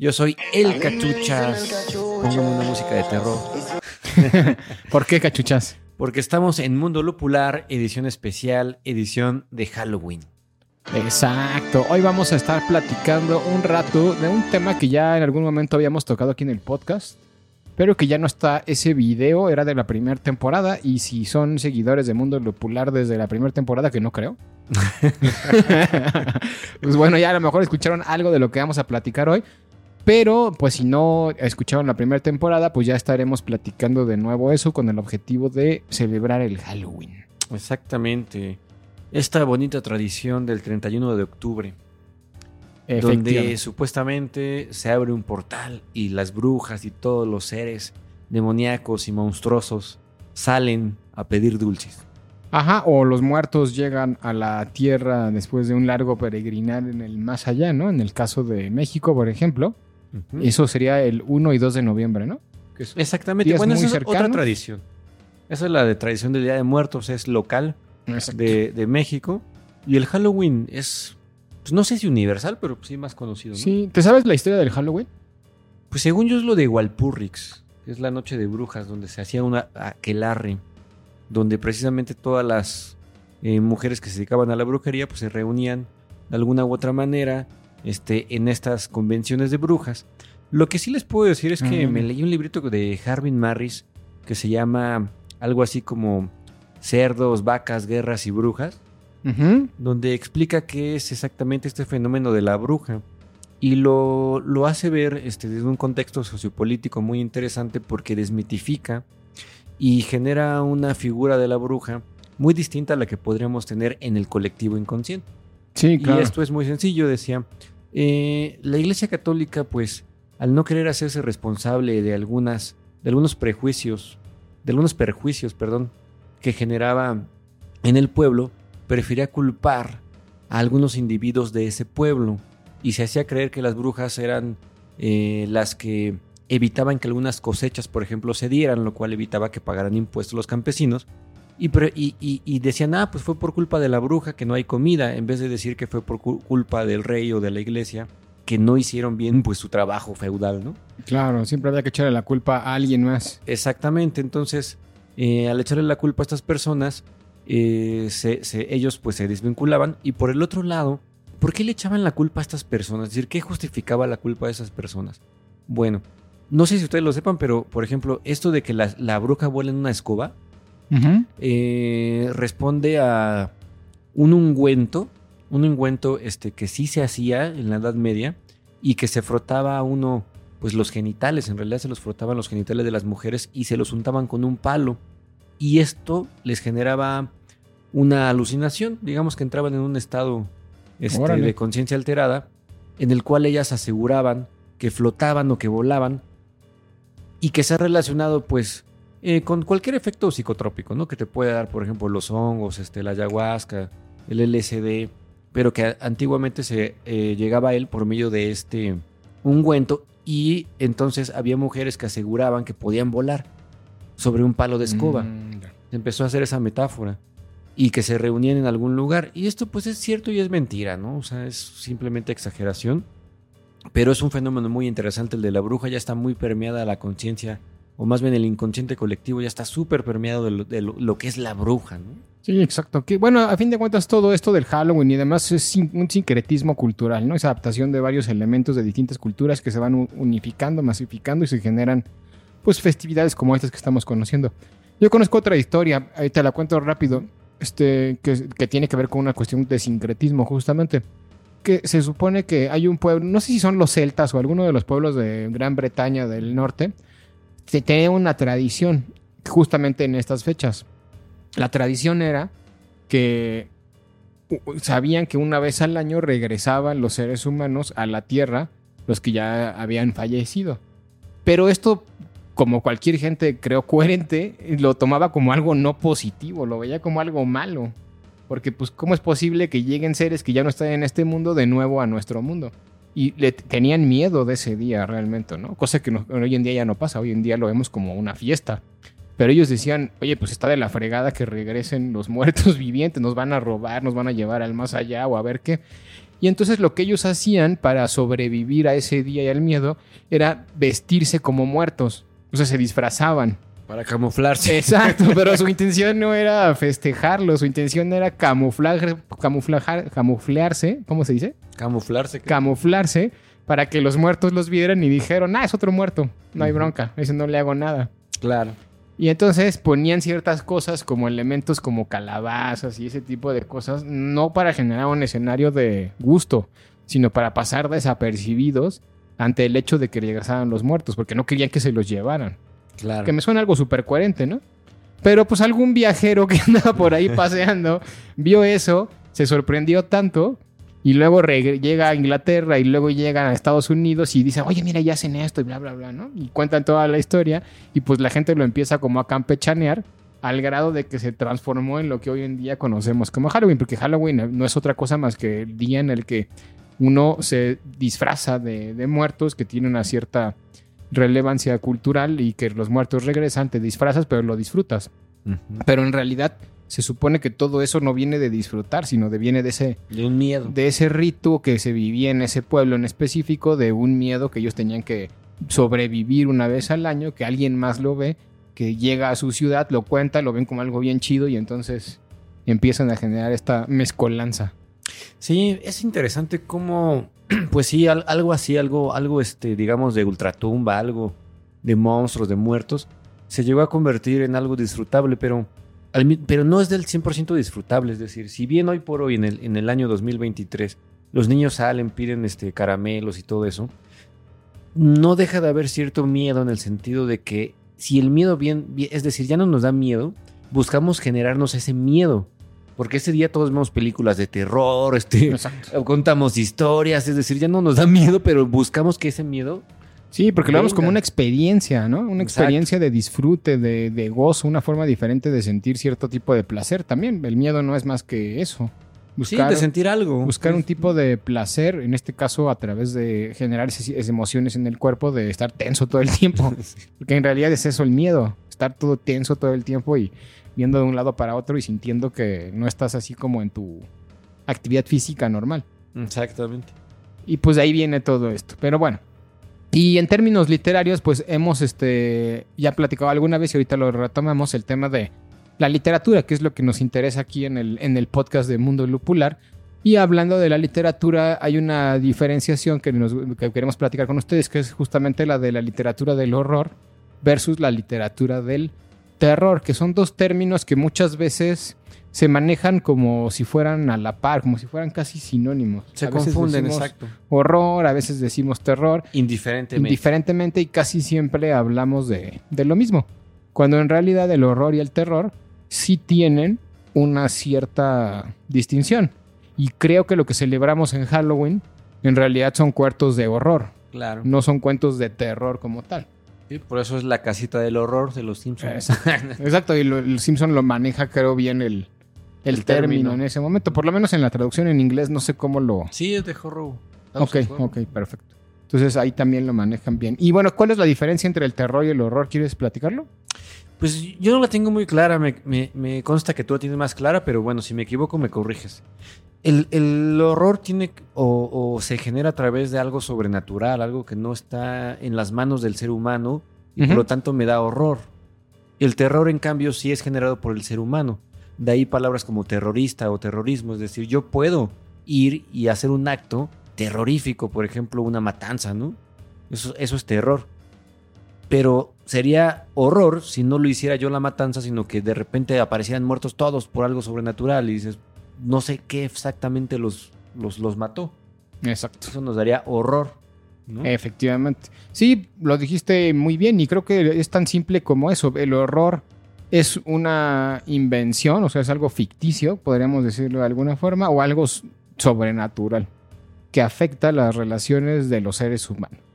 Yo soy El Cachuchas. Póngame una música de terror. ¿Por qué cachuchas? Porque estamos en Mundo Lupular, edición especial, edición de Halloween. Exacto. Hoy vamos a estar platicando un rato de un tema que ya en algún momento habíamos tocado aquí en el podcast, pero que ya no está ese video, era de la primera temporada y si son seguidores de Mundo Lupular desde la primera temporada, que no creo. pues bueno, ya a lo mejor escucharon algo de lo que vamos a platicar hoy. Pero, pues si no escucharon la primera temporada, pues ya estaremos platicando de nuevo eso con el objetivo de celebrar el Halloween. Exactamente. Esta bonita tradición del 31 de octubre, donde supuestamente se abre un portal y las brujas y todos los seres demoníacos y monstruosos salen a pedir dulces. Ajá, o los muertos llegan a la tierra después de un largo peregrinar en el más allá, ¿no? En el caso de México, por ejemplo. Eso sería el 1 y 2 de noviembre, ¿no? Que es- Exactamente. Bueno, muy esa es otra tradición. Esa es la de tradición del Día de Muertos, es local de, de México. Y el Halloween es, pues no sé si universal, pero sí más conocido. ¿no? Sí, ¿te sabes la historia del Halloween? Pues según yo es lo de Walpurrix, que es la noche de brujas, donde se hacía una aquelarre, donde precisamente todas las eh, mujeres que se dedicaban a la brujería, pues se reunían de alguna u otra manera este, en estas convenciones de brujas. Lo que sí les puedo decir es que Mm. me leí un librito de Harvin Marris que se llama algo así como Cerdos, Vacas, Guerras y Brujas donde explica qué es exactamente este fenómeno de la bruja. Y lo, lo hace ver este, desde un contexto sociopolítico muy interesante porque desmitifica y genera una figura de la bruja muy distinta a la que podríamos tener en el colectivo inconsciente. Sí, claro. Y esto es muy sencillo, decía. Eh, la Iglesia Católica, pues, al no querer hacerse responsable de algunas, de algunos prejuicios, de algunos perjuicios, perdón, que generaba en el pueblo, prefería culpar a algunos individuos de ese pueblo y se hacía creer que las brujas eran eh, las que evitaban que algunas cosechas, por ejemplo, se dieran, lo cual evitaba que pagaran impuestos los campesinos. Y, y- y- decían, ah, pues fue por culpa de la bruja que no hay comida, en vez de decir que fue por cu- culpa del rey o de la iglesia que no hicieron bien pues su trabajo feudal, ¿no? Claro, siempre había que echarle la culpa a alguien más. Exactamente, entonces eh, al echarle la culpa a estas personas, eh, se- se- ellos pues se desvinculaban y por el otro lado, ¿por qué le echaban la culpa a estas personas? Es decir, ¿qué justificaba la culpa de esas personas? Bueno, no sé si ustedes lo sepan, pero por ejemplo, esto de que la, la bruja vuela en una escoba, Eh, responde a un ungüento, un ungüento este, que sí se hacía en la Edad Media y que se frotaba a uno, pues los genitales, en realidad se los frotaban los genitales de las mujeres y se los untaban con un palo. Y esto les generaba una alucinación, digamos que entraban en un estado este, de conciencia alterada, en el cual ellas aseguraban que flotaban o que volaban y que se ha relacionado pues eh, con cualquier efecto psicotrópico, ¿no? Que te puede dar, por ejemplo, los hongos, este, la ayahuasca, el LSD, pero que antiguamente se eh, llegaba a él por medio de este ungüento y entonces había mujeres que aseguraban que podían volar sobre un palo de escoba. Mm. Se empezó a hacer esa metáfora y que se reunían en algún lugar. Y esto pues es cierto y es mentira, ¿no? O sea, es simplemente exageración. Pero es un fenómeno muy interesante el de la bruja, ya está muy permeada la conciencia, o más bien el inconsciente colectivo ya está súper permeado de, lo, de lo- que es la bruja, ¿no? Sí, exacto. Que, bueno, a fin de cuentas, todo esto del Halloween y demás es un sincretismo cultural, ¿no? Es adaptación de varios elementos de distintas culturas que se van unificando, masificando y se generan, pues, festividades como estas que estamos conociendo. Yo conozco otra historia, ahí te la cuento rápido, este, que, que tiene que ver con una cuestión de sincretismo, justamente. Que se supone que hay un pueblo, no sé si son los celtas o alguno de los pueblos de Gran Bretaña del norte, que tiene una tradición justamente en estas fechas. La tradición era que sabían que una vez al año regresaban los seres humanos a la Tierra, los que ya habían fallecido. Pero esto, como cualquier gente creo coherente, lo tomaba como algo no positivo, lo veía como algo malo. Porque pues, ¿cómo es posible que lleguen seres que ya no están en este mundo de nuevo a nuestro mundo? Y le tenían miedo de ese día realmente, ¿no? Cosa que hoy en día ya no pasa, hoy en día lo vemos como una fiesta. Pero ellos decían, oye, pues está de la fregada que regresen los muertos vivientes, nos van a robar, nos van a llevar al más allá o a ver qué. Y entonces lo que ellos hacían para sobrevivir a ese día y al miedo era vestirse como muertos. O sea, se disfrazaban. Para camuflarse. Exacto, pero su intención no era festejarlo, su intención era camuflar, camuflajar, camuflearse, ¿cómo se dice? Camuflarse. Camuflarse para que los muertos los vieran y dijeron, ah, es otro muerto, no hay bronca, ese no le hago nada. Claro. Y entonces ponían ciertas cosas como elementos como calabazas y ese tipo de cosas, no para generar un escenario de gusto, sino para pasar desapercibidos ante el hecho de que regresaran los muertos, porque no querían que se los llevaran. Que me suena algo súper coherente, ¿no? Pero pues algún viajero que andaba por ahí paseando vio eso, se sorprendió tanto y luego llega a Inglaterra y luego llega a Estados Unidos y dice, oye, mira, ya hacen esto y bla, bla, bla, ¿no? Y cuentan toda la historia y pues la gente lo empieza como a campechanear al grado de que se transformó en lo que hoy en día conocemos como Halloween, porque Halloween no es otra cosa más que el día en el que uno se disfraza de muertos que tiene una cierta relevancia cultural y que los muertos regresan, te disfrazas, pero lo disfrutas. Pero en realidad se supone que todo eso no viene de disfrutar, sino de viene de ese, De un miedo. de ese rito que se vivía en ese pueblo en específico, de un miedo que ellos tenían que sobrevivir una vez al año, que alguien más lo ve, que llega a su ciudad, lo cuenta, lo ven como algo bien chido y entonces empiezan a generar esta mezcolanza. Sí, es interesante cómo, pues sí, al- algo así, algo, algo, este, digamos, de ultratumba, algo de monstruos, de muertos, se llegó a convertir en algo disfrutable, pero, pero no es del 100% disfrutable. Es decir, si bien hoy por hoy, en el, en el año 2023, los niños salen, piden este, caramelos y todo eso, no deja de haber cierto miedo en el sentido de que si el miedo bien- es decir, ya no nos da miedo, buscamos generarnos ese miedo. Porque ese día todos vemos películas de terror, este, Exacto. contamos historias, es decir, ya no nos da miedo, pero buscamos que ese miedo... Sí, porque lo vemos como una experiencia, ¿no? Una Exacto. experiencia de disfrute, de, de gozo, una forma diferente de sentir cierto tipo de placer también. El miedo no es más que eso. Buscar, sí, de sentir algo. buscar un tipo de placer, en este caso a través de generar esas, esas emociones en el cuerpo, de estar tenso todo el tiempo. Porque en realidad es eso el miedo, estar todo tenso todo el tiempo y viendo de un lado para otro y sintiendo que no estás así como en tu actividad física normal. Exactamente. Y pues de ahí viene todo esto. Pero bueno. Y en términos literarios, pues hemos este, ya platicado alguna vez y ahorita lo retomamos el tema de la literatura, que es lo que nos interesa aquí en el, en el podcast de Mundo Lupular. Y hablando de la literatura, hay una diferenciación que, nos, que queremos platicar con ustedes, que es justamente la de la literatura del horror versus la literatura del terror, que son dos términos que muchas veces se manejan como si fueran a la par, como si fueran casi sinónimos. Se A veces confunden, exacto. horror, a veces decimos terror, Indiferentemente. indiferentemente y casi siempre hablamos de, de lo mismo. Cuando en realidad el horror y el terror sí tienen una cierta distinción. Y creo que lo que celebramos en Halloween en realidad son cuartos de horror, claro. no son cuentos de terror como tal. Sí, por eso es la casita del horror de los Simpsons. Exacto, y lo- el Simpson lo maneja creo bien el, el, El término. término. en ese momento, por lo menos en la traducción en inglés no sé cómo lo, sí, es de horror. Ok, ok, perfecto. Entonces ahí también lo manejan bien. Y bueno, ¿cuál es la diferencia entre el terror y el horror? ¿Quieres platicarlo? Pues yo no la tengo muy clara, me, me- me consta que tú la tienes más clara, pero bueno, si me equivoco me corriges. El, el horror tiene o, o se genera a través de algo sobrenatural, algo que no está en las manos del ser humano y por lo tanto me da horror. El terror, en cambio, sí es generado por el ser humano. De ahí palabras como terrorista o terrorismo, es decir, yo puedo ir y hacer un acto terrorífico, por ejemplo, una matanza, ¿no? Eso, eso es terror. Pero sería horror si no lo hiciera yo la matanza, sino que de repente aparecieran muertos todos por algo sobrenatural y dices, no sé qué exactamente los, los, los mató. Exacto. Eso nos daría horror. ¿no? Efectivamente. Sí, lo dijiste muy bien y creo que es tan simple como eso. El horror es una invención, o sea, es algo ficticio, podríamos decirlo de alguna forma, o algo sobrenatural que afecta las relaciones de los seres humanos.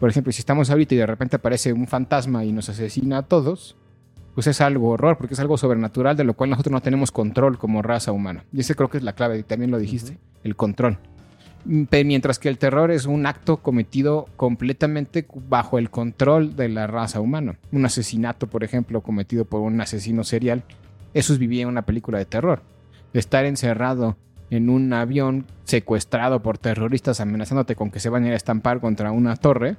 Por ejemplo, si estamos ahorita y de repente aparece un fantasma y nos asesina a todos, pues es algo horror, porque es algo sobrenatural de lo cual nosotros no tenemos control como raza humana. Y ese creo que es la clave, y también lo dijiste, el control. Mm, Mientras que el terror es un acto cometido completamente bajo el control de la raza humana. Un asesinato, por ejemplo, cometido por un asesino serial, eso es vivir en una película de terror. Estar encerrado en un avión secuestrado por terroristas amenazándote con que se van a ir a estampar contra una torre,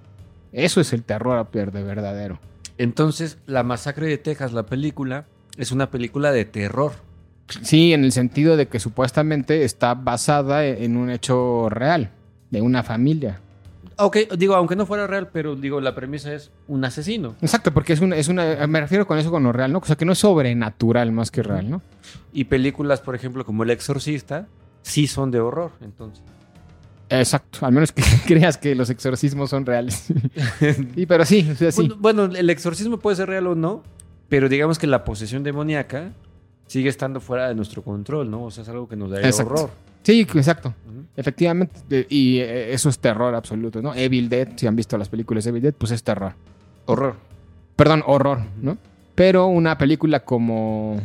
eso es el terror de verdadero. Entonces, La Masacre de Texas, la película, es una película de terror. Sí, en el sentido de que supuestamente está basada en un hecho real, de una familia. Ok, digo, aunque no fuera real, pero digo, la premisa es un asesino. Exacto, porque es una, es una, me refiero con eso con lo real, ¿no? O sea, que no es sobrenatural más que real, ¿no? Y películas, por ejemplo, como El Exorcista, sí son de horror, entonces. Exacto, al menos que creas que los exorcismos son reales. y pero sí, o sea, sí. Bueno, bueno, el exorcismo puede ser real o no, pero digamos que la posesión demoníaca sigue estando fuera de nuestro control, ¿no? O sea, es algo que nos Exacto. horror. Sí, exacto. Efectivamente, y eh, eso es terror absoluto, ¿no? Evil Dead, si han visto las películas de Evil Dead, pues es terror. Horror. Perdón, horror, ¿no? Pero una película como...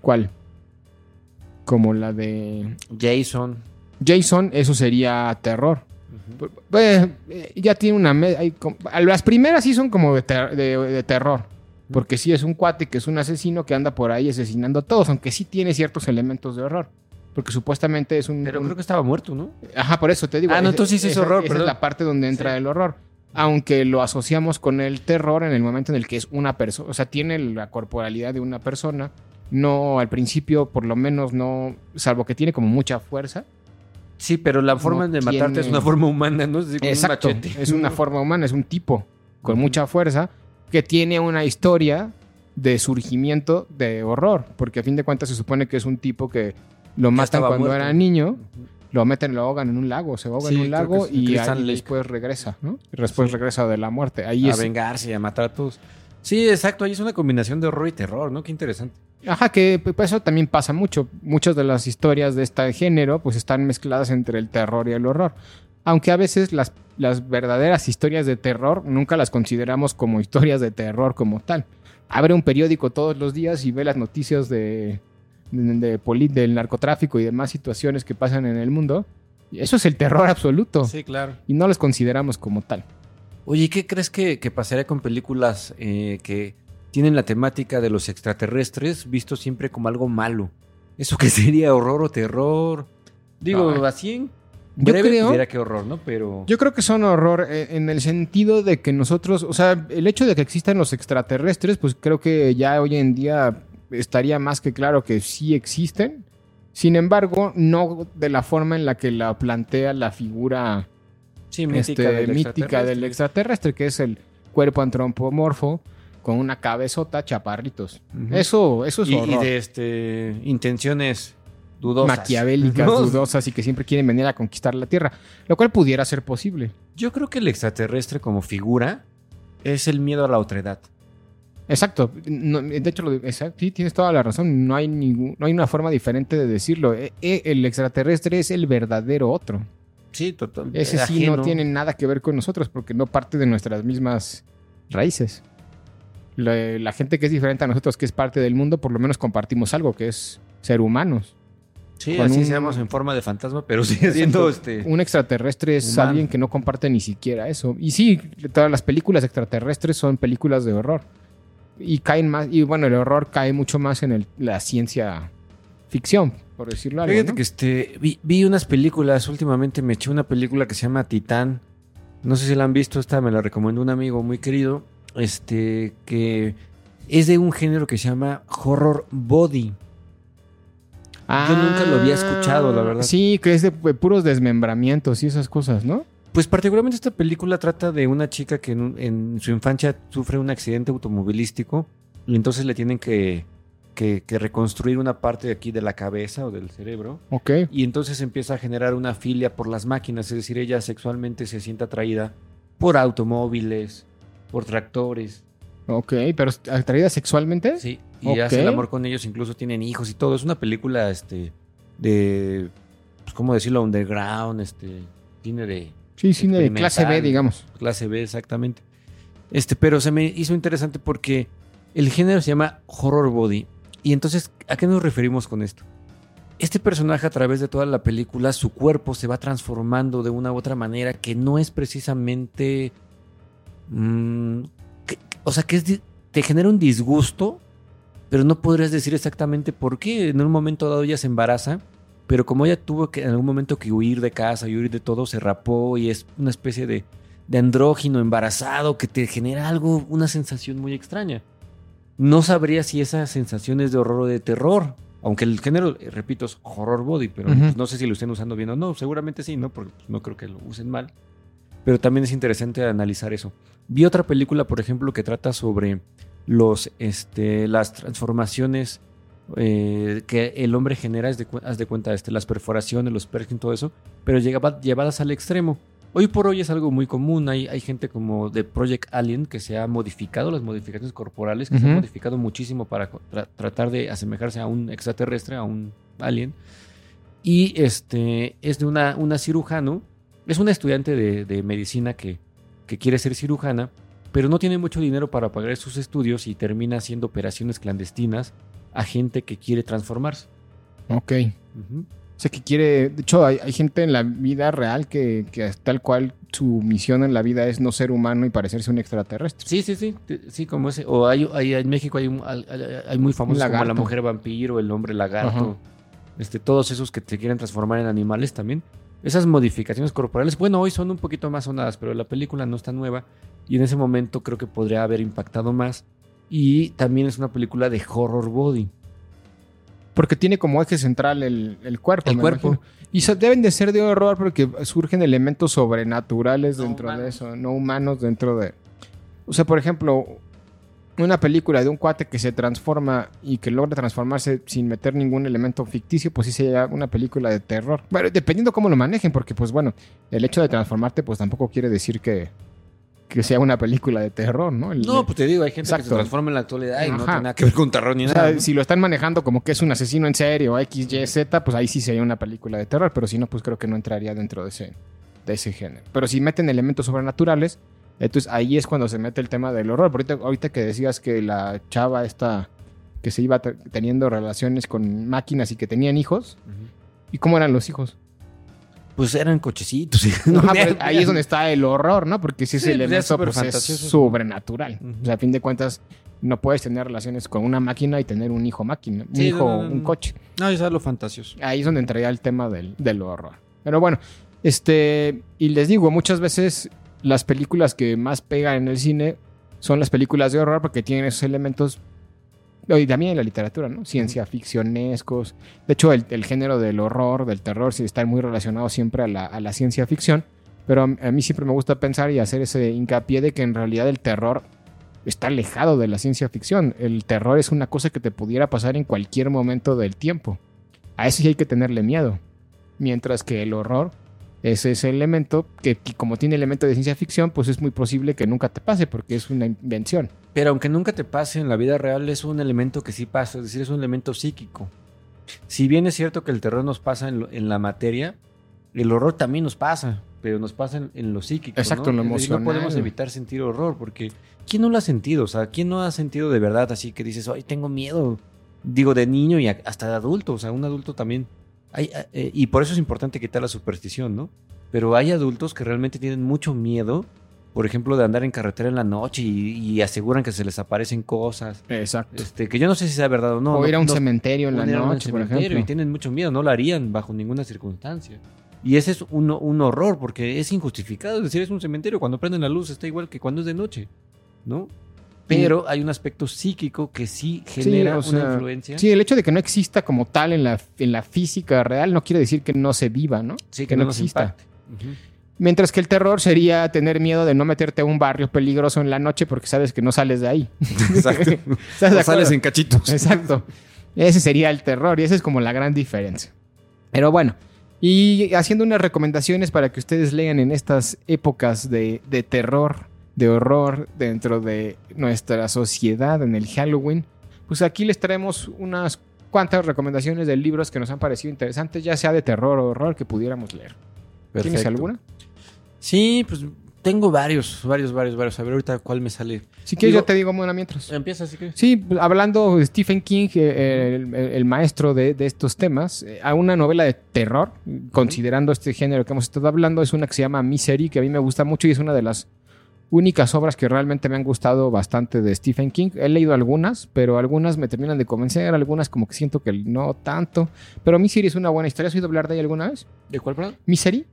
¿Cuál? Como la de Jason. Jason, eso sería terror. Pues, eh, ya tiene una... hay las primeras sí son como de, ter- de- de terror. Porque sí es un cuate que es un asesino que anda por ahí asesinando a todos, aunque sí tiene ciertos elementos de horror. Porque supuestamente es un... Pero un- creo que estaba muerto, ¿no? Ajá, por eso te digo. Ah, no, entonces sí es horror, Esa es la parte donde entra Sí. el horror. Aunque lo asociamos con el terror en el momento en el que es una persona. O sea, tiene la corporalidad de una persona. No, al principio, por lo menos, no. Salvo que tiene como mucha fuerza. Sí, pero la forma No de matarte tiene- es una forma humana, ¿no? Es un Exacto. machete. Es una forma humana, es un tipo con mucha fuerza que tiene una historia de surgimiento de horror. Porque a fin de cuentas se supone que es un tipo que lo matan cuando muerto. era niño. Lo meten, lo ahogan en un lago, se ahoga Sí, en un lago y, ahí después regresa, ¿no? Y después Sí. regresa de la muerte. Ahí a es. vengarse y a matar a todos. Sí, exacto. Ahí es una combinación de horror y terror, ¿no? Qué interesante. Ajá, que pues, eso también pasa mucho. Muchas de las historias de este género pues están mezcladas entre el terror y el horror. Aunque a veces las, las verdaderas historias de terror nunca las consideramos como historias de terror como tal. Abre un periódico todos los días y ve las noticias de, de- de poli- del narcotráfico y demás situaciones que pasan en el mundo. Eso es el terror absoluto. Sí, claro. Y no las consideramos como tal. Oye, ¿qué crees que, que pasaría con películas eh, que tienen la temática de los extraterrestres visto siempre como algo malo? ¿Eso qué sería? ¿Horror o terror? Digo, Ay. así en Yo breve creo- diría que horror, ¿no? Pero... Yo creo que son horror eh, en el sentido de que nosotros, o sea, el hecho de que existan los extraterrestres, pues creo que ya hoy en día estaría más que claro que sí existen. Sin embargo, no de la forma en la que la plantea la figura sí, este, mítica, del, extraterrestre. que es el cuerpo antropomorfo con una cabezota chaparritos. Eso, eso es Y, horror. y de este, intenciones dudosas. Maquiavélicas, ¿no? dudosas y que siempre quieren venir a conquistar la Tierra, lo cual pudiera ser posible. Yo creo que el extraterrestre como figura es el miedo a la otredad. Exacto. No, de hecho, lo, exacto, sí, tienes toda la razón. No hay, ningún, no hay una forma diferente de decirlo. Eh, eh, el extraterrestre es el verdadero otro. Sí, total. Ese sí no tiene nada que ver con nosotros porque no parte de nuestras mismas raíces. La, la gente que es diferente a nosotros, que es parte del mundo, por lo menos compartimos algo, que es ser humanos. Sí, con así un- seamos en forma de fantasma, pero sigue siendo este... Un extraterrestre es humano. alguien que no comparte ni siquiera eso. Y sí, todas las películas extraterrestres son películas de horror. Y caen más, y bueno, el horror cae mucho más en el- la ciencia ficción, por decirlo algo. Fíjate ¿no? que este, vi, vi unas películas, últimamente me eché una película que se llama Titán. No sé si la han visto, esta me la recomendó un amigo muy querido. Este, que es de un género que se llama horror body. Yo nunca lo había escuchado, la verdad. Ah, Sí, que es de puros desmembramientos y esas cosas, ¿no? Pues particularmente esta película trata de una chica que en su infancia sufre un accidente automovilístico y entonces le tienen que, que- que reconstruir una parte de aquí de la cabeza o del cerebro. Ok. Y entonces empieza a generar una filia por las máquinas, es decir, ella sexualmente se siente atraída por automóviles, por tractores. Ok, pero atraída sexualmente. Sí, y Ok. hace el amor con ellos, incluso tienen hijos y todo. Es una película este de pues, ¿cómo decirlo? underground, este tiene de Sí, cine de clase B, digamos. Clase B, exactamente. Este, pero se me hizo interesante porque el género se llama horror body. Y entonces, ¿a qué nos referimos con esto? Este personaje a través de toda la película, su cuerpo se va transformando de una u otra manera que no es precisamente... mm, que- o sea, que te genera un disgusto, pero no podrías decir exactamente por qué. En un momento dado ella se embaraza, pero como ella tuvo que en algún momento que huir de casa y huir de todo, se rapó y es una especie de, de andrógino embarazado que te genera algo, una sensación muy extraña. No sabría si esa sensación es de horror o de terror. Aunque el género, eh, repito, es horror body, pero pues, no sé si lo estén usando bien o no. Seguramente sí, ¿no? Porque pues, no creo que lo usen mal. Pero también es interesante analizar eso. Vi otra película, por ejemplo, que trata sobre los, este, las transformaciones eh, que el hombre genera, haz de, haz de cuenta, este, las perforaciones, los y todo eso, pero llegaba- llevadas al extremo. Hoy por hoy es algo muy común. Hay, hay gente como de Project Alien que se ha modificado, las modificaciones corporales, que se han modificado muchísimo para tra- tratar de asemejarse a un extraterrestre, a un alien. Y este es de una, una cirujano, es una estudiante de, de medicina que, que quiere ser cirujana, pero no tiene mucho dinero para pagar sus estudios y termina haciendo operaciones clandestinas a gente que quiere transformarse. Ok. Ujú. O sea, que quiere. De hecho, hay, hay gente en la vida real que, que tal cual su misión en la vida es no ser humano y parecerse un extraterrestre. Sí, sí, sí, sí, como ese. O hay, hay- en México hay, un- hay- hay muy famosos como la mujer vampiro, el hombre lagarto, este, todos esos que te quieren transformar en animales también. Esas modificaciones corporales, bueno, hoy son un poquito más sonadas, pero la película no está nueva y en ese momento creo que podría haber impactado más. Y también es una película de horror body. Porque tiene como eje central el, el cuerpo. El me cuerpo. imagino. Y so- deben de ser de horror porque surgen elementos sobrenaturales No dentro de eso, no humanos dentro de. O sea, por ejemplo, una película de un cuate que se transforma y que logra transformarse sin meter ningún elemento ficticio, pues sí sería una película de terror. Bueno, dependiendo cómo lo manejen, porque pues bueno, el hecho de transformarte pues tampoco quiere decir que, que sea una película de terror, ¿no? El- No, pues te digo, hay gente que se transforma en la actualidad y no Ajá. tiene nada que ver con terror ni O nada. sea, ¿no? si lo están manejando como que es un asesino en serio, X, Y, Z, pues ahí sí sería una película de terror, pero si no, pues creo que no entraría dentro de ese, de ese género. Pero si meten elementos sobrenaturales, entonces ahí es cuando se mete el tema del horror. Ahorita, ahorita que decías que la chava esta que se iba te- teniendo relaciones con máquinas y que tenían hijos. ¿y cómo eran los hijos? Pues eran cochecitos. Pero ahí es donde está el horror, ¿no? Porque si Sí, pues ya es elemento súper pues, es fantasioso. sobrenatural. O sea, a fin de cuentas, no puedes tener relaciones con una máquina y tener un hijo máquina, un Sí, hijo, no, no, no. un coche. No, eso es lo fantasioso. Ahí es donde entraría el tema del, del horror. Pero bueno, este, y les digo, muchas veces las películas que más pegan en el cine son las películas de horror porque tienen esos elementos, y también en la literatura, ¿no? Ciencia ficcionescos. De hecho, el, el género del horror, del terror, sí está muy relacionado siempre a la, a la ciencia ficción. Pero a, a mí siempre me gusta pensar y hacer ese hincapié de que en realidad el terror está alejado de la ciencia ficción. El terror es una cosa que te pudiera pasar en cualquier momento del tiempo. A eso sí hay que tenerle miedo. Mientras que el horror es ese elemento que, que como tiene elemento de ciencia ficción, pues es muy posible que nunca te pase porque es una invención. Pero aunque nunca te pase en la vida real, es un elemento que sí pasa, es decir, es un elemento psíquico. Si bien es cierto que el terror nos pasa en, lo- en la materia, el horror también nos pasa, pero nos pasa en, en lo psíquico. Exacto, ¿no? en lo decir, No emocional. podemos evitar sentir horror, porque ¿quién no lo ha sentido? O sea, ¿quién no ha sentido de verdad así que dices, ay, tengo miedo? Digo, de niño y hasta de adulto, o sea, un adulto también. Hay, eh, y por eso es importante quitar la superstición, ¿no? Pero hay adultos que realmente tienen mucho miedo, por ejemplo, de andar en carretera en la noche y, y aseguran que se les aparecen cosas. Exacto. Este, que yo no sé si sea verdad o no. o ir a un no- cementerio en la noche, por ejemplo. Y tienen mucho miedo, no lo harían bajo ninguna circunstancia. Y ese es un, un horror porque es injustificado. Es decir, es un cementerio. Cuando prenden la luz está igual que cuando es de noche, ¿no? Pero hay un aspecto psíquico que sí genera o sea, una influencia. Sí, el hecho de que no exista como tal en la, en la física real no quiere decir que no se viva, ¿no? Sí, que no nos exista. Mientras que el terror sería tener miedo de no meterte a un barrio peligroso en la noche porque sabes que no sales de ahí. Exacto. ¿Estás de O sales en cachitos. Exacto. Ese sería el terror y esa es como la gran diferencia. Pero bueno, y haciendo unas recomendaciones para que ustedes lean en estas épocas de, de terror, de horror dentro de nuestra sociedad en el Halloween, pues aquí les traemos unas cuantas recomendaciones de libros que nos han parecido interesantes, ya sea de terror o horror que pudiéramos leer. ¿Tienes Perfecto. alguna? Sí, pues tengo varios, varios, varios, varios. A ver ahorita cuál me sale. Si quieres, yo te digo una mientras. Empieza así que. Sí, hablando de Stephen King, eh, el, el maestro de, de estos temas, eh, a una novela de terror, considerando este género que hemos estado hablando, es una que se llama Misery, que a mí me gusta mucho y es una de las únicas obras que realmente me han gustado bastante de Stephen King. He leído algunas, pero algunas me terminan de convencer, algunas como que siento que no tanto. Pero Misery es una buena historia. ¿Has oído hablar de ella alguna vez? ¿De cuál, perdón? Misery.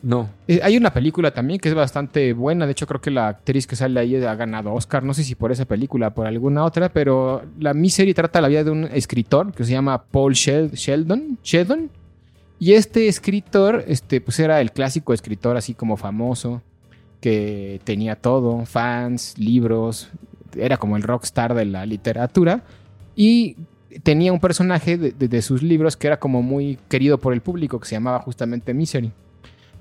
No. Eh, hay una película también que es bastante buena. De hecho, creo que la actriz que sale ahí ha ganado Oscar. No sé si por esa película o por alguna otra, pero la Misery trata la vida de un escritor que se llama Paul Shel- Sheldon. Sheldon. Y este escritor, este, pues era el clásico escritor así como famoso, que tenía todo, fans, libros, era como el rockstar de la literatura. Y tenía un personaje de, de- sus libros que era como muy querido por el público, que se llamaba justamente Misery.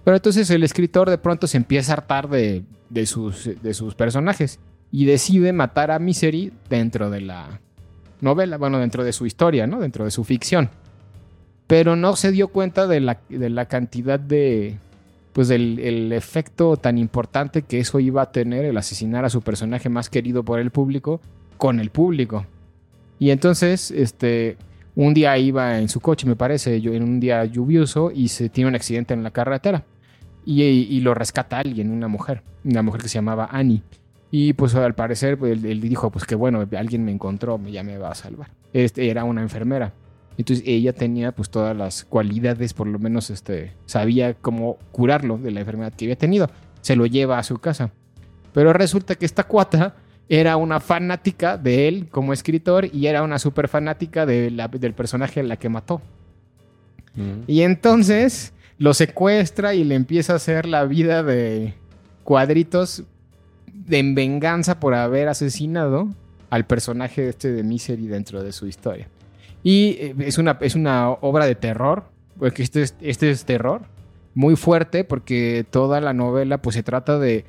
Pero entonces el escritor de pronto se empieza a hartar de, de sus, sus personajes y decide matar a Misery dentro de la novela, bueno, dentro de su historia, ¿no? Dentro de su ficción. Pero no se dio cuenta de la, de la cantidad de, pues del el efecto tan importante que eso iba a tener el asesinar a su personaje más querido por el público con el público. Y entonces, este, un día iba en su coche, me parece, yo- en un día lluvioso y se tiene un accidente en la carretera. Y, y lo rescata alguien, una mujer, una mujer que se llamaba Annie. Y pues al parecer pues, él, él dijo, pues que bueno, alguien me encontró, ya me va a salvar. Este, era una enfermera. Entonces ella tenía pues todas las cualidades, por lo menos este, sabía cómo curarlo de la enfermedad que había tenido. Se lo lleva a su casa. Pero resulta que esta cuata era una fanática de él como escritor y era una súper fanática de la- del personaje a la que mató. Y entonces lo secuestra y le empieza a hacer la vida de cuadritos de en venganza por haber asesinado al personaje este de Misery dentro de su historia. Y eh, es una, es una obra de terror, porque este es, este es terror, muy fuerte, porque toda la novela pues se trata de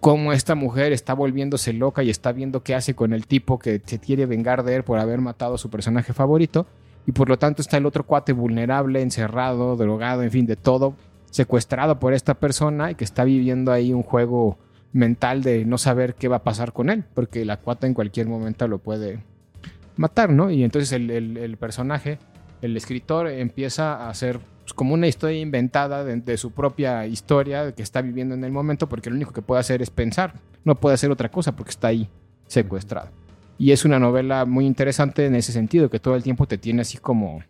cómo esta mujer está volviéndose loca y está viendo qué hace con el tipo que se quiere vengar de él por haber matado a su personaje favorito. Y por lo tanto está el otro cuate vulnerable, encerrado, drogado, en fin, de todo, secuestrado por esta persona y que está viviendo ahí un juego mental de no saber qué va a pasar con él, porque la cuata en cualquier momento lo puede matar, ¿no? Y entonces el, el- el personaje, el escritor, empieza a hacer pues, como una historia inventada de, de su propia historia que está viviendo en el momento, porque lo único que puede hacer es pensar, no puede hacer otra cosa porque está ahí secuestrado. Y es una novela muy interesante en ese sentido, que todo el tiempo te tiene así como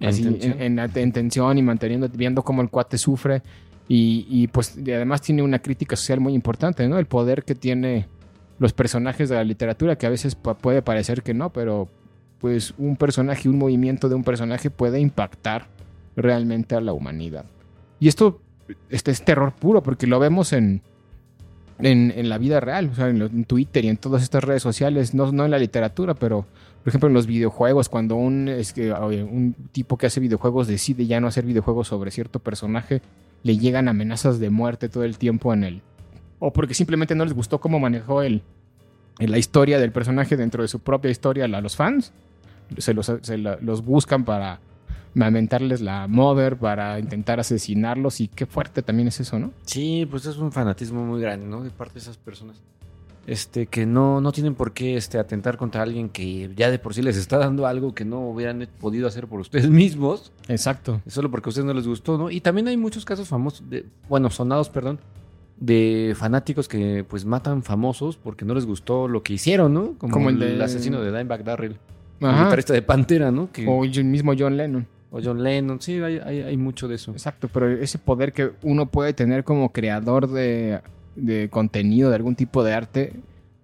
En así, en, en- en tensión y manteniendo, viendo cómo el cuate sufre. Y, y, pues y además tiene una crítica social muy importante, ¿no? El poder que tiene los personajes de la literatura, que a veces puede parecer que no, pero pues un personaje, un movimiento de un personaje puede impactar realmente a la humanidad. Y esto este es terror puro, porque lo vemos en, en, la vida real, o sea, en, en Twitter y en todas estas redes sociales, no, no en la literatura, pero por ejemplo en los videojuegos, cuando un, es que, un tipo que hace videojuegos decide ya no hacer videojuegos sobre cierto personaje, le llegan amenazas de muerte todo el tiempo en el... O porque simplemente no les gustó cómo manejó el, la historia del personaje dentro de su propia historia a los fans. Se los, se la- los buscan para lamentarles la mother, para intentar asesinarlos y qué fuerte también es eso, ¿no? Sí, pues es un fanatismo muy grande, ¿no? De parte de esas personas. Este, que no, no tienen por qué este, atentar contra alguien que ya de por sí les está dando algo que no hubieran podido hacer por ustedes mismos, Exacto. solo porque a ustedes no les gustó, ¿no? Y también hay muchos casos famosos, de, bueno, sonados, perdón, de fanáticos que pues matan famosos porque no les gustó lo que hicieron, ¿no? Como, Como el el, de- asesino de Dimebag Darrell, el Ajá. guitarrista de Pantera, ¿no? Que- O el mismo John Lennon. o John Lennon, sí, hay, hay, hay mucho de eso. Exacto, pero ese poder que uno puede tener como creador de, de contenido, de algún tipo de arte,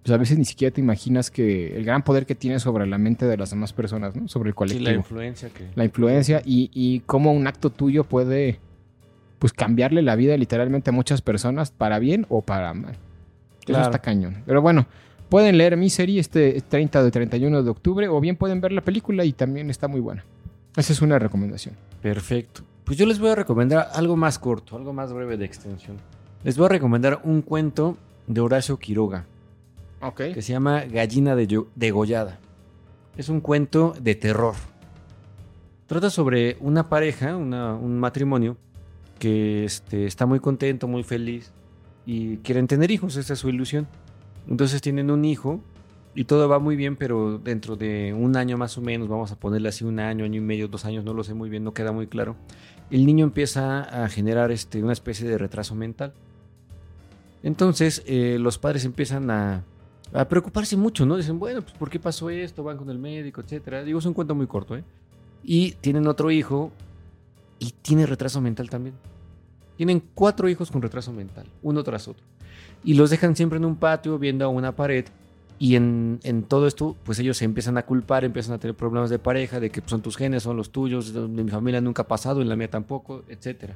pues a veces ni siquiera te imaginas que el gran poder que tiene sobre la mente de las demás personas, ¿no? Sobre el Sí, colectivo. la influencia que... la influencia y, y cómo un acto tuyo puede pues cambiarle la vida literalmente a muchas personas para bien o para mal. Eso está cañón. Pero bueno, pueden leer Misery este 30 de 31 de octubre o bien pueden ver la película y también está muy buena. Esa es una recomendación. Perfecto. Pues yo les voy a recomendar algo más corto, algo más breve de extensión. Les voy a recomendar un cuento de Horacio Quiroga Ok. que se llama Gallina de degollada. Es un cuento de terror. Trata sobre una pareja, una- un matrimonio, que este, está muy contento, muy feliz y quieren tener hijos, esa es su ilusión. Entonces tienen un hijo y todo va muy bien, pero dentro de un año más o menos, vamos a ponerle así un año, año y medio, dos años, no lo sé muy bien, no queda muy claro, el niño empieza a generar este, una especie de retraso mental. Entonces eh, los padres empiezan a, preocuparse mucho, ¿no? Dicen, bueno, pues ¿por qué pasó esto? Van con el médico, etcétera. Digo, es un cuento muy corto, ¿eh? Y tienen otro hijo y tiene retraso mental también. Tienen cuatro hijos con retraso mental, uno tras otro. Y los dejan siempre en un patio viendo a una pared. Y en, en todo esto, pues ellos se empiezan a culpar, empiezan a tener problemas de pareja, de que son tus genes, son los tuyos, de mi familia nunca ha pasado, en la mía tampoco, etcétera.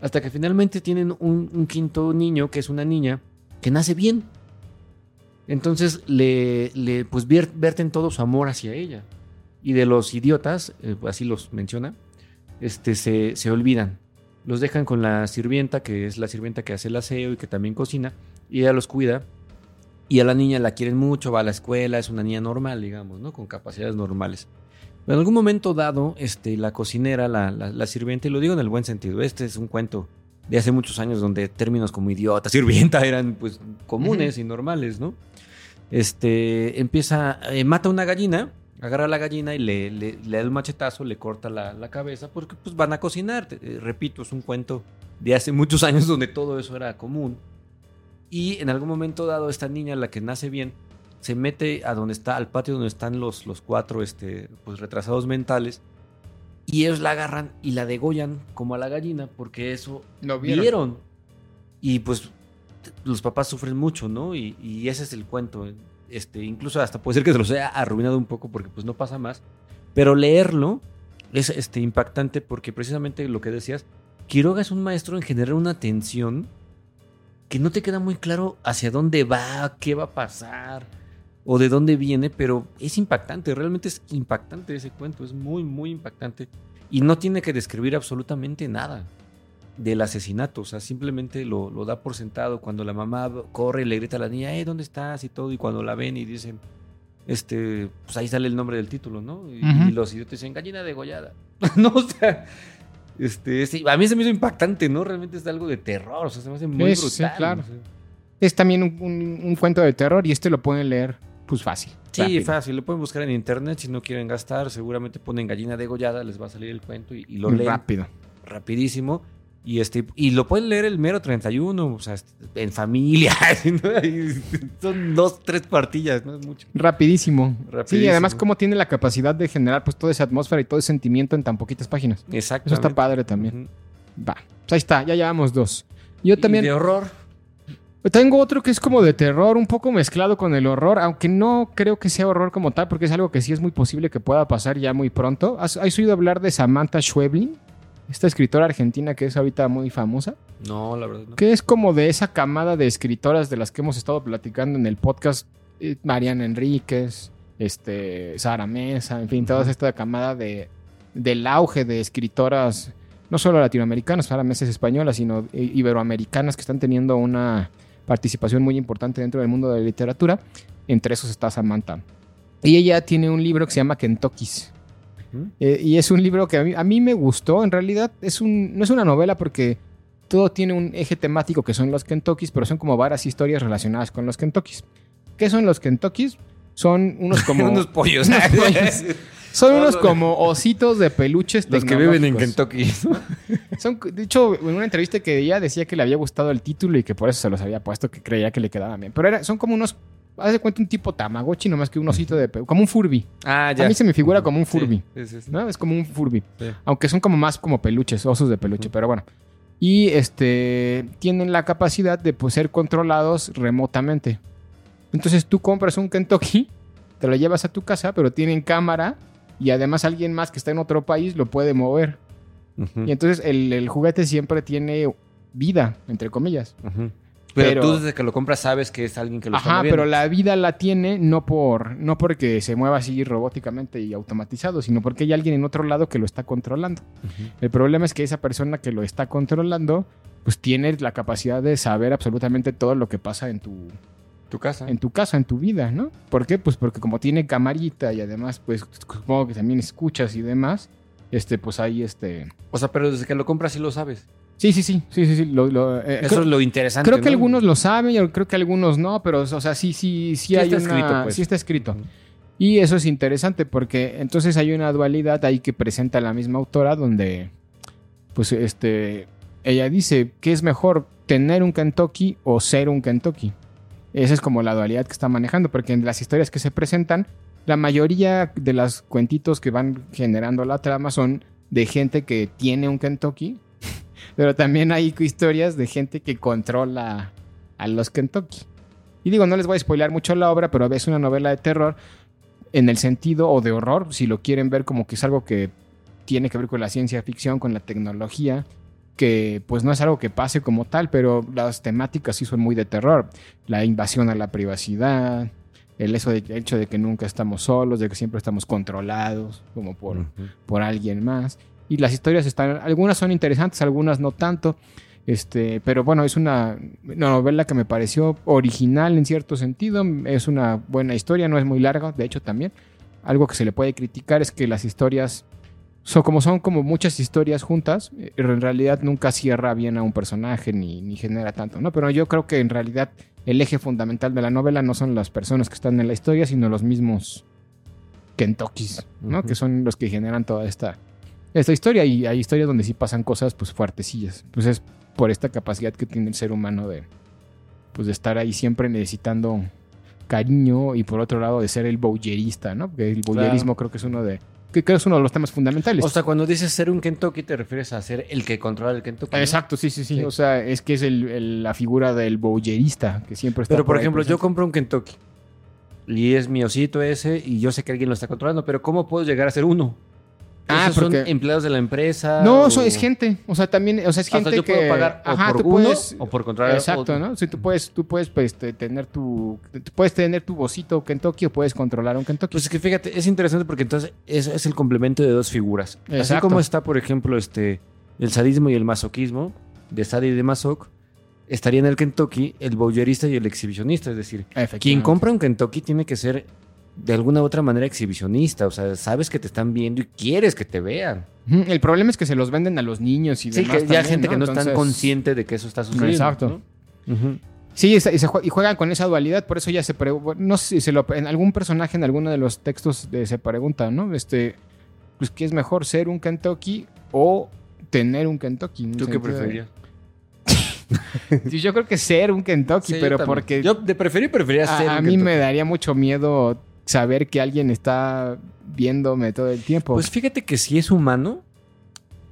Hasta que finalmente tienen un, un quinto niño, que es una niña, que nace bien. Entonces le, le pues vier- verten todo su amor hacia ella. Y de los idiotas, eh, así los menciona, este, se, se olvidan. Los dejan con la sirvienta, que es la sirvienta que hace el aseo y que también cocina, y ella los cuida. Y a la niña la quieren mucho, va a la escuela, es una niña normal, digamos, ¿no? Con capacidades normales. Pero en algún momento dado, este, la cocinera, la, la, la sirvienta, y lo digo en el buen sentido, este es un cuento de hace muchos años donde términos como idiota, sirvienta eran pues comunes y normales, ¿no? Este, empieza, eh, mata una gallina, agarra la gallina y le, le, le da el machetazo, le corta la, la cabeza, porque pues van a cocinar. Eh, repito, es un cuento de hace muchos años donde todo eso era común. Y en algún momento dado, esta niña, la que nace bien, se mete a donde está, al patio donde están los, los cuatro este, pues, retrasados mentales. Y ellos la agarran y la degollan como a la gallina, porque eso Lo vieron. Y pues los papás sufren mucho, ¿no? Y, y ese es el cuento. Este, incluso hasta puede ser que se los haya arruinado un poco porque pues no pasa más. Pero leerlo es este, impactante porque precisamente lo que decías, Quiroga es un maestro en generar una tensión que no te queda muy claro hacia dónde va, qué va a pasar o de dónde viene, pero es impactante, realmente es impactante ese cuento, es muy, muy impactante. Y no tiene que describir absolutamente nada del asesinato, o sea, simplemente lo, lo da por sentado cuando la mamá corre y le grita a la niña, eh, ¿dónde estás? y todo, y cuando la ven y dicen, este, pues ahí sale el nombre del título, ¿no? Y, los idiotas dicen, gallina degollada. no, o sea, este, sí, a mí se me hizo impactante, ¿no? Realmente es algo de terror, o sea, se me hace muy Sí, sí, brutal. claro. o sea. Es también un, un- un cuento de terror y este lo pueden leer, pues fácil. Sí, rápido. fácil, lo pueden buscar en internet si no quieren gastar, seguramente ponen gallina degollada, les va a salir el cuento y, y lo leen Rápido. rapidísimo. Y, este, y lo pueden leer el mero 31, o sea, en familia. Son dos, tres cuartillas, no es mucho. Rapidísimo. Sí, Rapidísimo. además cómo tiene la capacidad de generar pues toda esa atmósfera y todo ese sentimiento en tan poquitas páginas. Exacto. Eso está padre también. Va. Pues ahí está, ya llevamos dos. Yo también de horror. tengo otro que es como de terror, un poco mezclado con el horror, aunque no creo que sea horror como tal, porque es algo que sí es muy posible que pueda pasar ya muy pronto. ¿Has, has oído hablar de Samantha Schweblin? Esta escritora argentina que es ahorita muy famosa. No, la verdad no. que es como de esa camada de escritoras de las que hemos estado platicando en el podcast, eh, Mariana Enríquez, este, Sara Mesa, en fin, toda esta camada de, del auge de escritoras, no solo latinoamericanas, Sara Mesa es española, sino eh, iberoamericanas que están teniendo una participación muy importante dentro del mundo de la literatura. Entre esos está Samantha. Y ella tiene un libro que se llama Kentucky's. Eh, y es un libro que a mí, a mí me gustó. En realidad es un, no es una novela porque todo tiene un eje temático que son los Kentuckys, pero son como varias historias relacionadas con los Kentuckys. ¿Qué son los Kentuckys? Son unos como... unos pollos. unos pollos. Son unos como ositos de peluches Los que viven en. Kentucky. Son, de hecho, en una entrevista que ella decía que le había gustado el título y que por eso se los había puesto, que creía que le quedaban bien. Pero era- son como unos... Haz de cuenta un tipo Tamagotchi, nomás que un osito de... Como un Furby. Ah, ya. A mí se me figura como un Furby. Sí, sí, sí. ¿no? Es como un Furby. Aunque son como más como peluches, osos de peluche, pero bueno. Y este tienen la capacidad de pues, ser controlados remotamente. Entonces tú compras un Kentucky, te lo llevas a tu casa, pero tienen cámara y además alguien más que está en otro país lo puede mover. Y entonces el, el juguete siempre tiene vida, entre comillas. ujú. Pero, pero- tú desde que lo compras sabes que es alguien que lo está Ajá, moviendo. pero la vida la tiene no por no porque se mueva así robóticamente y automatizado, sino porque hay alguien en otro lado que lo está controlando. Ujú. El problema es que esa persona que lo está controlando, pues tiene la capacidad de saber absolutamente todo lo que pasa en tu, Tu casa. en tu casa, en tu vida, ¿no? ¿Por qué? Pues porque como tiene camarita y además, pues supongo que también escuchas y demás, este, pues ahí, este... O sea, pero desde que lo compras sí lo sabes. Sí, sí, sí, sí, sí, sí, lo- lo, eh, Eso creo- es lo interesante. Creo que ¿no? algunos lo saben, yo creo que algunos no, pero, o sea, sí, sí, sí, Sí hay está una- escrito, pues. sí está escrito. Y eso es interesante porque entonces hay una dualidad ahí que presenta la misma autora donde, pues, este, ella dice, ¿qué es mejor, tener un Kentucky o ser un Kentucky? Esa es como la dualidad que está manejando, porque en las historias que se presentan, la mayoría de los cuentitos que van generando la trama son de gente que tiene un Kentucky, pero también hay historias de gente que controla a los Kentucky. Y digo, no les voy a spoilar mucho la obra, pero es una novela de terror en el sentido, o de horror, si lo quieren ver como que es algo que tiene que ver con la ciencia ficción, con la tecnología, que pues no es algo que pase como tal, pero las temáticas sí son muy de terror. La invasión a la privacidad, el, eso de- el hecho de que nunca estamos solos, de que siempre estamos controlados, como por, por alguien más. Y las historias están, algunas son interesantes, algunas no tanto. Este, pero bueno, es una, una novela que me pareció original en cierto sentido. Es una buena historia, no es muy larga, de hecho también. Algo que se le puede criticar es que las historias, son como son como muchas historias juntas, en realidad nunca cierra bien a un personaje ni, ni genera tanto, ¿no? Pero yo creo que en realidad el eje fundamental de la novela no son las personas que están en la historia, sino los mismos Kentuckys, ¿no? Que son los que generan toda esta, esta historia. Y hay historias donde sí pasan cosas, pues, fuertecillas. Pues es por esta capacidad que tiene el ser humano de, pues, de estar ahí siempre necesitando cariño y por otro lado de ser el bowlerista, ¿no? Porque el bowlerismo creo que es uno de, que creo es uno de los temas fundamentales. O sea, cuando dices ser un Kentucky, te refieres a ser el que controla el Kentucky. ¿no? Exacto, sí, sí, sí, Sí. O sea, es que es el- el- la figura del bowlerista que siempre está Pero, por ejemplo, yo compro un Kentucky y es mi osito ese y yo sé que alguien lo está controlando, pero ¿cómo puedo llegar a ser uno? Ah, ¿Esos son empleados de la empresa? No, o- eso es gente. O sea, también, o sea, es O sea, gente yo que. puedo pagar o Ajá, por tú uno puedes- o por controlar Exacto, ¿no? Si tú puedes, tú puedes pues, tener tu. Tú puedes tener tu bocito Kentucky o puedes controlar un Kentucky. Pues es que fíjate, es interesante porque entonces eso es el complemento de dos figuras. Así Exacto. como está, por ejemplo, este el sadismo y el masoquismo, de Sadie y de Masoch, estaría en el Kentucky el bowlerista y el exhibicionista. Es decir, quien compra un Kentucky tiene que ser de alguna u otra manera exhibicionista. O sea, sabes que te están viendo y quieres que te vean. El problema es que se los venden a los niños y Sí, demás que ya también, gente que no es tan Entonces- consciente de que eso está sucediendo. Exacto. Sí, y, se- juegan con esa dualidad, por eso ya se pregunta, no sé si se lo, en algún personaje en alguno de los textos de- se pregunta, ¿no? Este, pues, ¿qué es mejor, ser un Kentucky o tener un Kentucky? ¿Tú qué preferías? Sí, yo creo que ser un Kentucky, Sí, pero porque Yo de preferir prefería ser a, a un mí Kentucky. me daría mucho miedo saber que alguien está viéndome todo el tiempo. Pues fíjate que si es humano,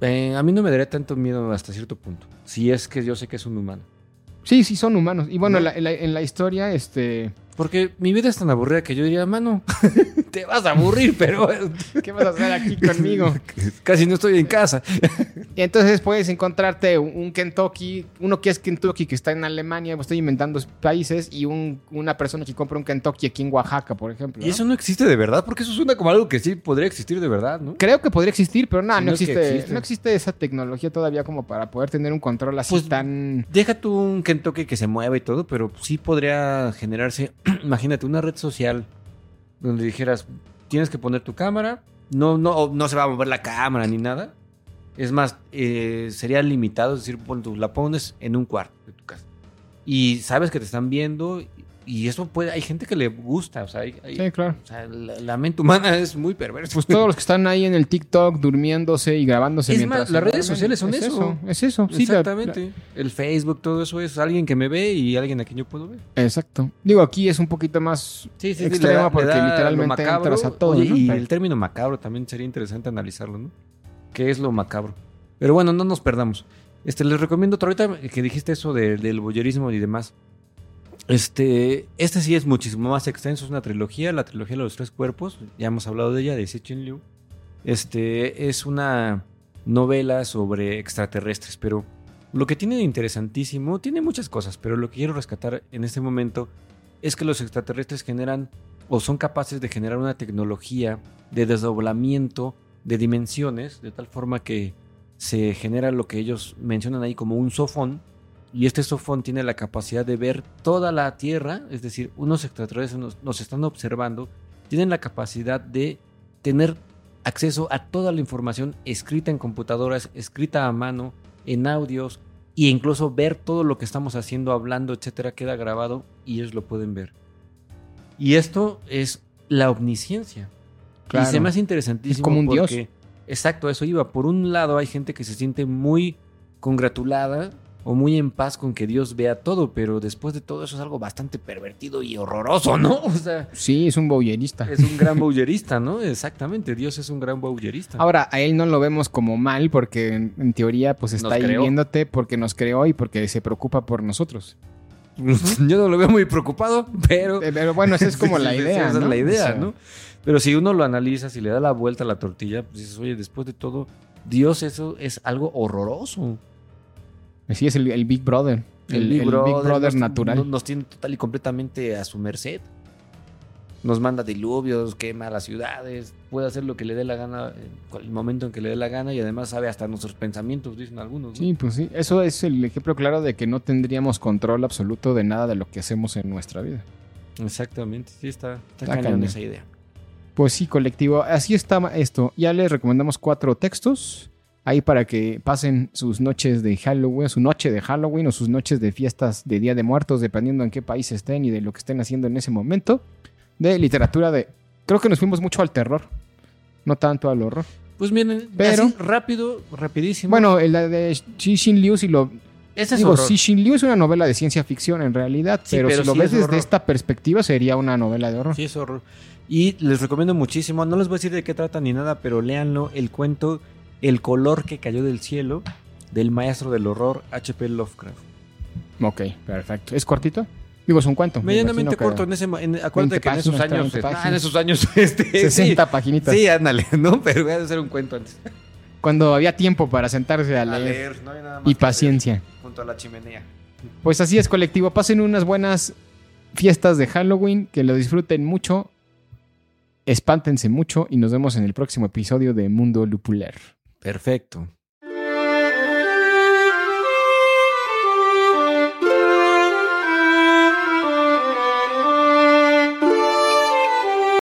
eh, a mí no me daría tanto miedo hasta cierto punto. Si es que yo sé que es un humano. sí, sí, son humanos. Y bueno, No. la- en, la, en la historia, este... Porque mi vida es tan aburrida que yo diría, mano, te vas a aburrir, pero ¿Qué vas a hacer aquí conmigo? casi no estoy en casa. Y entonces puedes encontrarte un, Kentucky, uno que es Kentucky que está en Alemania, estoy inventando países, y un- una persona que compra un Kentucky aquí en Oaxaca, por ejemplo. Y eso no existe de verdad, porque eso suena como algo que sí podría existir de verdad, ¿no? Creo que podría existir, pero nada, Si no, no existe. no existe esa tecnología todavía como para poder tener un control así Pues, tan... Deja tú un Kentucky que se mueva y todo, pero sí podría generarse, imagínate, una red social donde dijeras, tienes que poner tu cámara, no, no, no se va a mover la cámara ni nada. Es más, eh, sería limitado, es decir, la pones en un cuarto de tu casa. Y sabes que te están viendo y eso puede, hay gente que le gusta, o sea, hay- hay- Sí, claro. o sea, la, la mente humana es muy perversa. Pues todos los que están ahí en el TikTok durmiéndose y grabándose Es mientras más, las redes sociales son es eso. Es eso, sí. la- Exactamente. El Facebook, todo eso es alguien que me ve y alguien a quien yo puedo ver. exacto. Digo, aquí es un poquito más Sí, sí, extremo le da- le porque literalmente entras a todo. Oye, ¿no? y el término macabro también sería interesante analizarlo, ¿no? ¿Qué es lo macabro? Pero bueno, no nos perdamos. Este, les recomiendo otro ahorita que dijiste eso de- del voyerismo y demás. Este, este sí es muchísimo más extenso, es una trilogía, la trilogía de los tres cuerpos, ya hemos hablado de ella, de Chin Liu. Este, es una novela sobre extraterrestres, pero lo que tiene de interesantísimo, tiene muchas cosas, pero lo que quiero rescatar en este momento es que los extraterrestres generan o son capaces de generar una tecnología de desdoblamiento de dimensiones, de tal forma que se genera lo que ellos mencionan ahí como un sofón, y este sofón tiene la capacidad de ver toda la Tierra, es decir, unos extraterrestres nos, nos están observando, tienen la capacidad de tener acceso a toda la información escrita en computadoras, escrita a mano, en audios e incluso ver todo lo que estamos haciendo, hablando, etcétera, queda grabado y ellos lo pueden ver. Y esto es la omnisciencia. Claro. Y se me hace interesantísimo Es como un dios. porque, exacto, eso iba. Por un lado hay gente que se siente muy congratulada o muy en paz con que Dios vea todo, pero después de todo eso es algo bastante pervertido y horroroso, ¿no? O sea, Sí, es un bowlerista. es un gran bowlerista, ¿no? Exactamente, Dios es un gran bowlerista. Ahora, a él no lo vemos como mal porque en, en teoría pues está Nos ahí creó. viéndote porque nos creó y porque se preocupa por nosotros. Yo no lo veo muy preocupado, pero... Eh, Pero bueno, esa es como Sí, la idea, Esa ¿no? es la idea, O sea, ¿no? Pero si uno lo analiza, si le da la vuelta a la tortilla, pues dices, oye, después de todo, Dios eso es algo horroroso. Sí, es el, el Big Brother. El, el Big Brother, nos, natural. Nos, tiene total y completamente a su merced. Nos manda diluvios, quema las ciudades, puede hacer lo que le dé la gana en el momento en que le dé la gana y además sabe hasta nuestros pensamientos, dicen algunos. ¿no? Sí, pues sí. Eso es el ejemplo claro de que no tendríamos control absoluto de nada de lo que hacemos en nuestra vida. Exactamente, sí, está, está, Está cañón. esa idea. Pues sí, colectivo. Así está esto. Ya les recomendamos cuatro textos. Ahí para que pasen sus noches de Halloween, su noche de Halloween o sus noches de fiestas de Día de Muertos, dependiendo en qué país estén y de lo que estén haciendo en ese momento. De literatura de... Creo que nos fuimos mucho al terror. No tanto al horror. Pues miren, Pero- así, rápido, rapidísimo. Bueno, el de Xixin Liu, si lo... ese es Digo. Xixin Liu es una novela de ciencia ficción en realidad, Sí, pero, pero si lo ves es desde horror. esta perspectiva sería una novela de horror. Sí, es horror. Y les recomiendo muchísimo, no les voy a decir de qué trata ni nada, pero léanlo, el cuento El color que cayó del cielo del maestro del horror H.P. Lovecraft. Ok, perfecto. ¿Es cortito? Digo, es un cuento. me Medianamente que- corto en ese en- acuérdate 20 que en esos años, 30 ah, en esos años este 60 sí, paginitas. Sí, ándale, ¿no? Pero voy a hacer un cuento antes. Cuando había tiempo para sentarse a A leer. leer, no hay nada más Y paciencia. junto a la chimenea. Pues así es, colectivo. Pasen unas buenas fiestas de Halloween, que lo disfruten mucho, espántense mucho y nos vemos en el próximo episodio de Mundo Lupular. Perfecto.